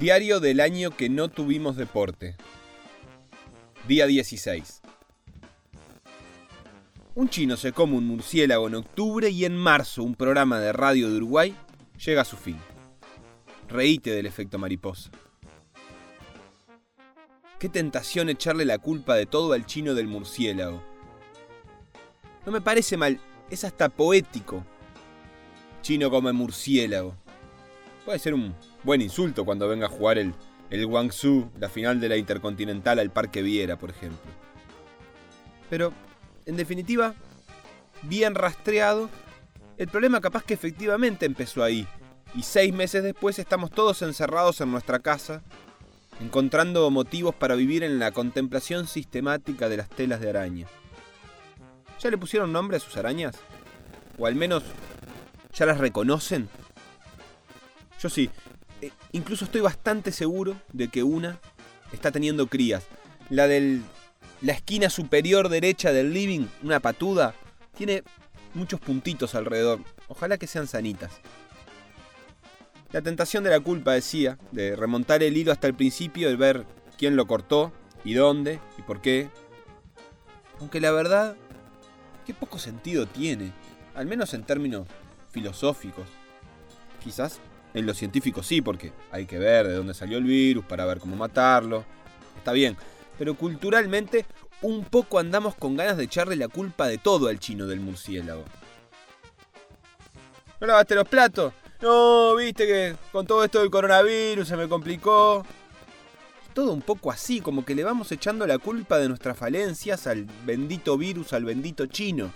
Diario del año que no tuvimos deporte. Día 16. Un chino se come un murciélago en octubre y en marzo un programa de radio de Uruguay llega a su fin. Reíte del efecto mariposa. Qué tentación echarle la culpa de todo al chino del murciélago. No me parece mal, es hasta poético. Chino come murciélago. Puede ser un buen insulto cuando venga a jugar el, el Guangzhou, la final de la Intercontinental al Parque Viera, por ejemplo. Pero, en definitiva, bien rastreado, el problema capaz que efectivamente empezó ahí, y seis meses después estamos todos encerrados en nuestra casa, encontrando motivos para vivir en la contemplación sistemática de las telas de araña. ¿Ya le pusieron nombre a sus arañas? ¿O al menos ya las reconocen? Yo sí, incluso estoy bastante seguro de que una está teniendo crías. La de la esquina superior derecha del living, una patuda, tiene muchos puntitos alrededor. Ojalá que sean sanitas. La tentación de la culpa, decía, de remontar el hilo hasta el principio, de ver quién lo cortó, y dónde, y por qué. Aunque la verdad, qué poco sentido tiene, al menos en términos filosóficos. Quizás en lo científico sí, porque hay que ver de dónde salió el virus para ver cómo matarlo. Está bien, pero culturalmente un poco andamos con ganas de echarle la culpa de todo al chino del murciélago. ¿No lavaste los platos? No, viste que con todo esto del coronavirus se me complicó. Todo un poco así, como que le vamos echando la culpa de nuestras falencias al bendito virus, al bendito chino.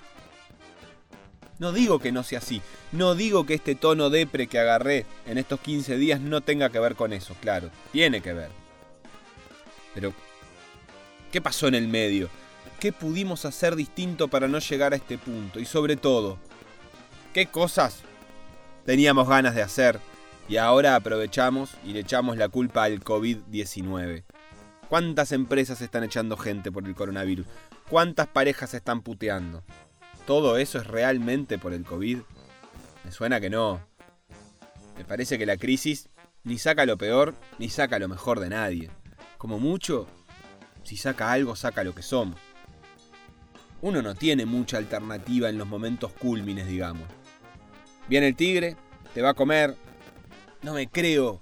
No digo que no sea así, no digo que este tono depre que agarré en estos 15 días no tenga que ver con eso, claro, tiene que ver. Pero, ¿qué pasó en el medio? ¿Qué pudimos hacer distinto para no llegar a este punto? Y sobre todo, ¿qué cosas teníamos ganas de hacer y ahora aprovechamos y le echamos la culpa al COVID-19? ¿Cuántas empresas están echando gente por el coronavirus? ¿Cuántas parejas están puteando? ¿Todo eso es realmente por el COVID? Me suena que no. Me parece que la crisis ni saca lo peor ni saca lo mejor de nadie. Como mucho, si saca algo, saca lo que somos. Uno no tiene mucha alternativa en los momentos cúlmines, digamos. Viene el tigre, te va a comer. No me creo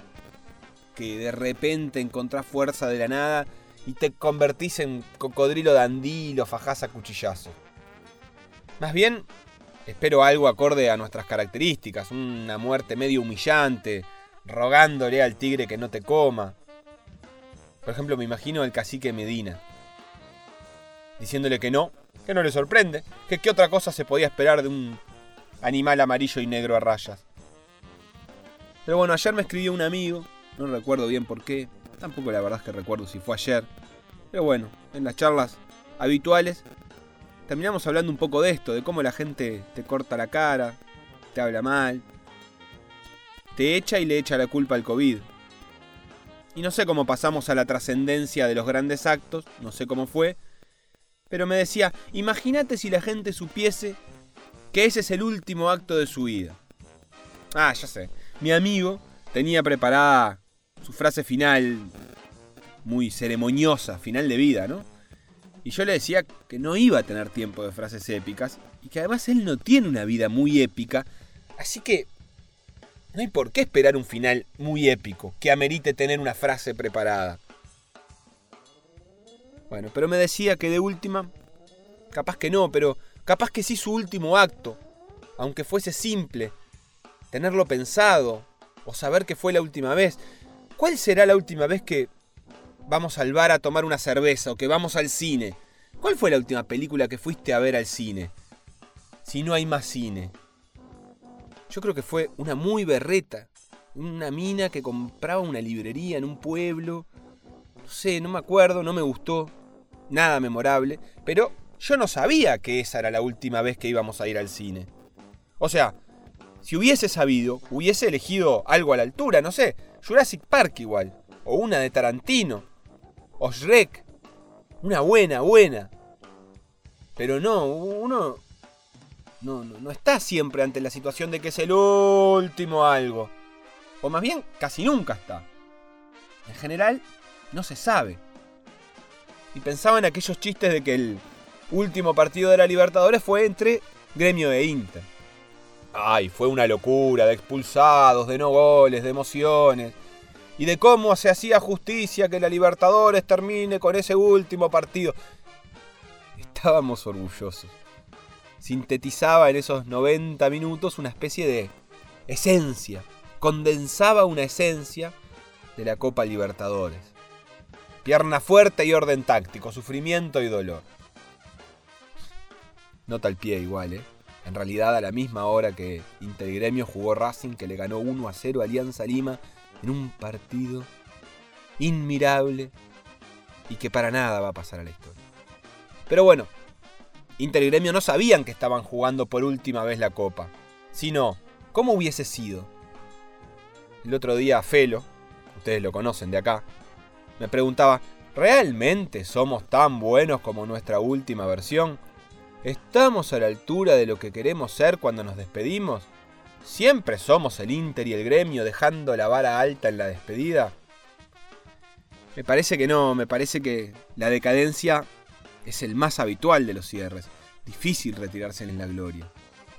que de repente encontrás fuerza de la nada y te convertís en cocodrilo dandí y lo fajás a cuchillazo. Más bien, espero algo acorde a nuestras características, una muerte medio humillante, rogándole al tigre que no te coma. Por ejemplo, me imagino al cacique Medina, diciéndole que no, que no le sorprende, que qué otra cosa se podía esperar de un animal amarillo y negro a rayas. Pero bueno, ayer me escribió un amigo, no recuerdo bien por qué, tampoco la verdad es que recuerdo si fue ayer, pero bueno, en las charlas habituales terminamos hablando un poco de esto, de cómo la gente te corta la cara, te habla mal, te echa y le echa la culpa al COVID. Y no sé cómo pasamos a la trascendencia de los grandes actos, no sé cómo fue, pero me decía, imagínate si la gente supiese que ese es el último acto de su vida. Ah, ya sé, mi amigo tenía preparada su frase final, muy ceremoniosa, final de vida, ¿no? Y yo le decía que no iba a tener tiempo de frases épicas y que además él no tiene una vida muy épica, así que no hay por qué esperar un final muy épico que amerite tener una frase preparada. Bueno, pero me decía que de última, capaz que no, pero capaz que sí su último acto, aunque fuese simple, tenerlo pensado o saber que fue la última vez. ¿Cuál será la última vez que vamos al bar a tomar una cerveza o que vamos al cine. ¿Cuál fue la última película que fuiste a ver al cine? Si no hay más cine. Yo creo que fue una muy berreta. Una mina que compraba una librería en un pueblo. No sé, no me acuerdo, no me gustó. Nada memorable. Pero yo no sabía que esa era la última vez que íbamos a ir al cine. O sea, si hubiese sabido, hubiese elegido algo a la altura, no sé, Jurassic Park igual. O una de Tarantino o. Una buena, buena. Pero no, uno no, no, está siempre ante la situación de que es el último algo. O más bien, casi nunca está. En general, no se sabe. Y pensaba en aquellos chistes de que el último partido de la Libertadores fue entre Gremio e Inter. Ay, fue una locura de expulsados, de no goles, de emociones. Y de cómo se hacía justicia que la Libertadores termine con ese último partido. Estábamos orgullosos. Sintetizaba en esos 90 minutos una especie de esencia. Condensaba una esencia de la Copa Libertadores. Pierna fuerte y orden táctico, sufrimiento y dolor. Nota el pie igual, ¿eh? En realidad a la misma hora que Intergremio jugó Racing que le ganó 1 a 0 a Alianza Lima en un partido inmirable y que para nada va a pasar a la historia. Pero bueno, Inter y Gremio no sabían que estaban jugando por última vez la copa, sino cómo hubiese sido. El otro día Felo, ustedes lo conocen de acá, me preguntaba, ¿realmente somos tan buenos como nuestra última versión? ¿Estamos a la altura de lo que queremos ser cuando nos despedimos? ¿Siempre somos el Inter y el gremio dejando la vara alta en la despedida? Me parece que no, me parece que la decadencia es el más habitual de los cierres. Difícil retirarse en la gloria.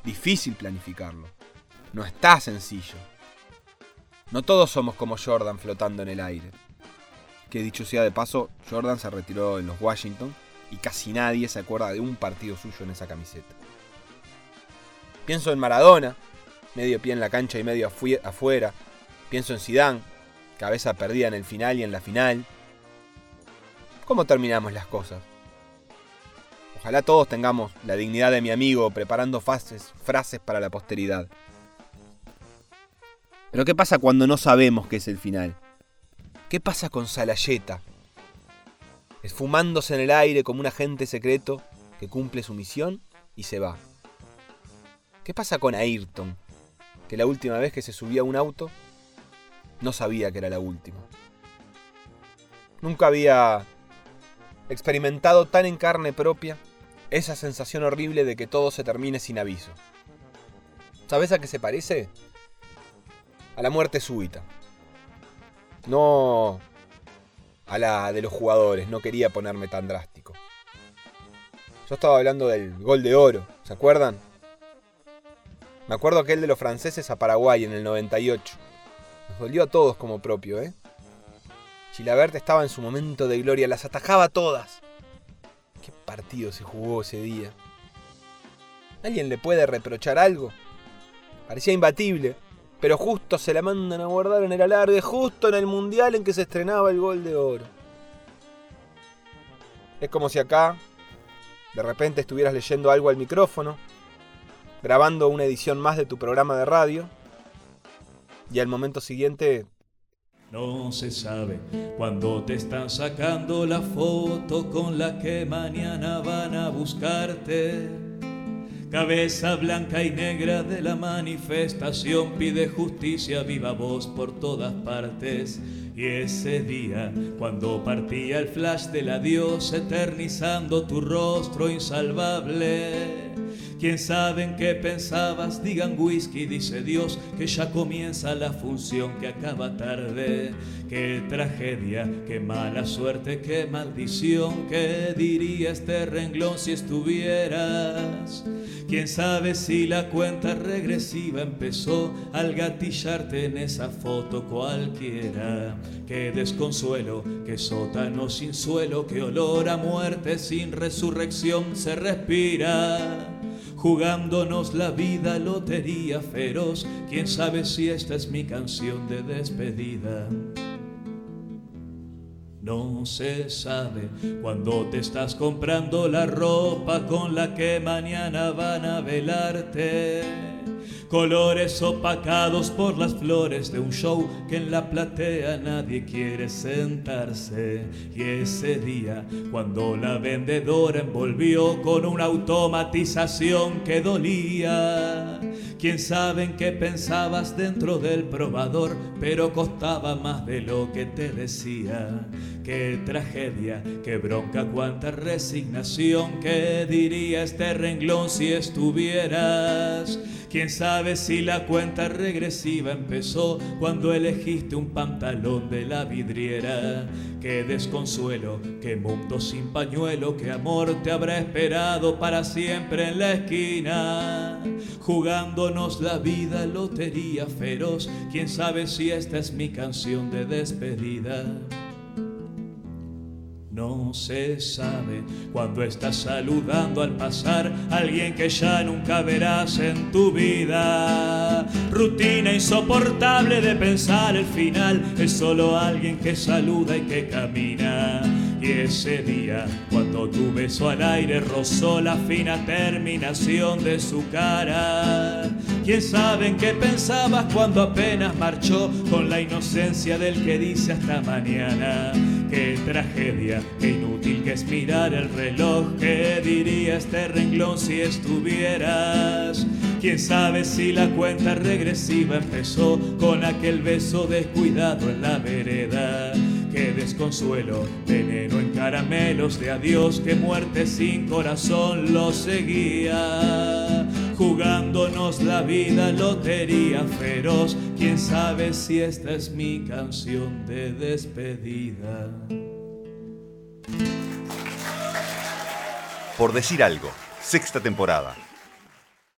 Difícil planificarlo. No está sencillo. No todos somos como Jordan flotando en el aire. Que dicho sea de paso, Jordan se retiró en los Washington y casi nadie se acuerda de un partido suyo en esa camiseta. Pienso en Maradona, medio pie en la cancha y medio afuera. Pienso en Zidane, cabeza perdida en el final y en la final. ¿Cómo terminamos las cosas? Ojalá todos tengamos la dignidad de mi amigo preparando frases para la posteridad. Pero ¿qué pasa cuando no sabemos qué es el final? ¿Qué pasa con Salayeta? esfumándose en el aire como un agente secreto que cumple su misión y se va. ¿Qué pasa con Ayrton? Que la última vez que se subía a un auto no sabía que era la última. Nunca había experimentado tan en carne propia esa sensación horrible de que todo se termine sin aviso. ¿Sabes a qué se parece? A la muerte súbita. No a la de los jugadores, no quería ponerme tan drástico. Yo estaba hablando del gol de oro, ¿se acuerdan? Me acuerdo aquel de los franceses a Paraguay en el 98. Nos dolió a todos como propio, ¿eh? Chilabert estaba en su momento de gloria, las atajaba todas. ¿Qué partido se jugó ese día? ¿Alguien le puede reprochar algo? Parecía imbatible pero justo se la mandan a guardar en el alarde, justo en el mundial en que se estrenaba el gol de oro. Es como si acá de repente estuvieras leyendo algo al micrófono, grabando una edición más de tu programa de radio, y al momento siguiente... No se sabe cuándo te están sacando la foto con la que mañana van a buscarte Cabeza blanca y negra de la manifestación pide justicia viva voz por todas partes. Y ese día, cuando partía el flash del adiós, eternizando tu rostro insalvable. Quién sabe en qué pensabas, digan whisky, dice Dios, que ya comienza la función que acaba tarde. Qué tragedia, qué mala suerte, qué maldición, qué diría este renglón si estuvieras. Quién sabe si la cuenta regresiva empezó al gatillarte en esa foto cualquiera. Qué desconsuelo, qué sótano sin suelo, qué olor a muerte sin resurrección se respira jugándonos la vida, lotería feroz. Quién sabe si esta es mi canción de despedida. No se sabe cuando te estás comprando la ropa con la que mañana van a velarte. Colores opacados por las flores de un show que en la platea nadie quiere sentarse. Y ese día, cuando la vendedora envolvió con una automatización que dolía, Quién sabe en qué pensabas dentro del probador, pero costaba más de lo que te decía. Qué tragedia, qué bronca, cuánta resignación, qué diría este renglón si estuvieras. Quién sabe si la cuenta regresiva empezó cuando elegiste un pantalón de la vidriera. Qué desconsuelo, qué mundo sin pañuelo, qué amor te habrá esperado para siempre en la esquina. Jugándonos la vida, lotería feroz. Quién sabe si esta es mi canción de despedida. No se sabe cuando estás saludando al pasar a alguien que ya nunca verás en tu vida. Rutina insoportable de pensar el final es solo alguien que saluda y que camina. Y ese día, cuando tu beso al aire rozó la fina terminación de su cara. Quién sabe en qué pensabas cuando apenas marchó con la inocencia del que dice hasta mañana. Qué tragedia, qué inútil que es mirar el reloj. ¿Qué diría este renglón si estuvieras? Quién sabe si la cuenta regresiva empezó con aquel beso descuidado en la vereda. Qué desconsuelo, veneno en caramelos de adiós, qué muerte sin corazón lo seguía. Jugándonos la vida, lotería feroz, quién sabe si esta es mi canción de despedida. Por decir algo, sexta temporada.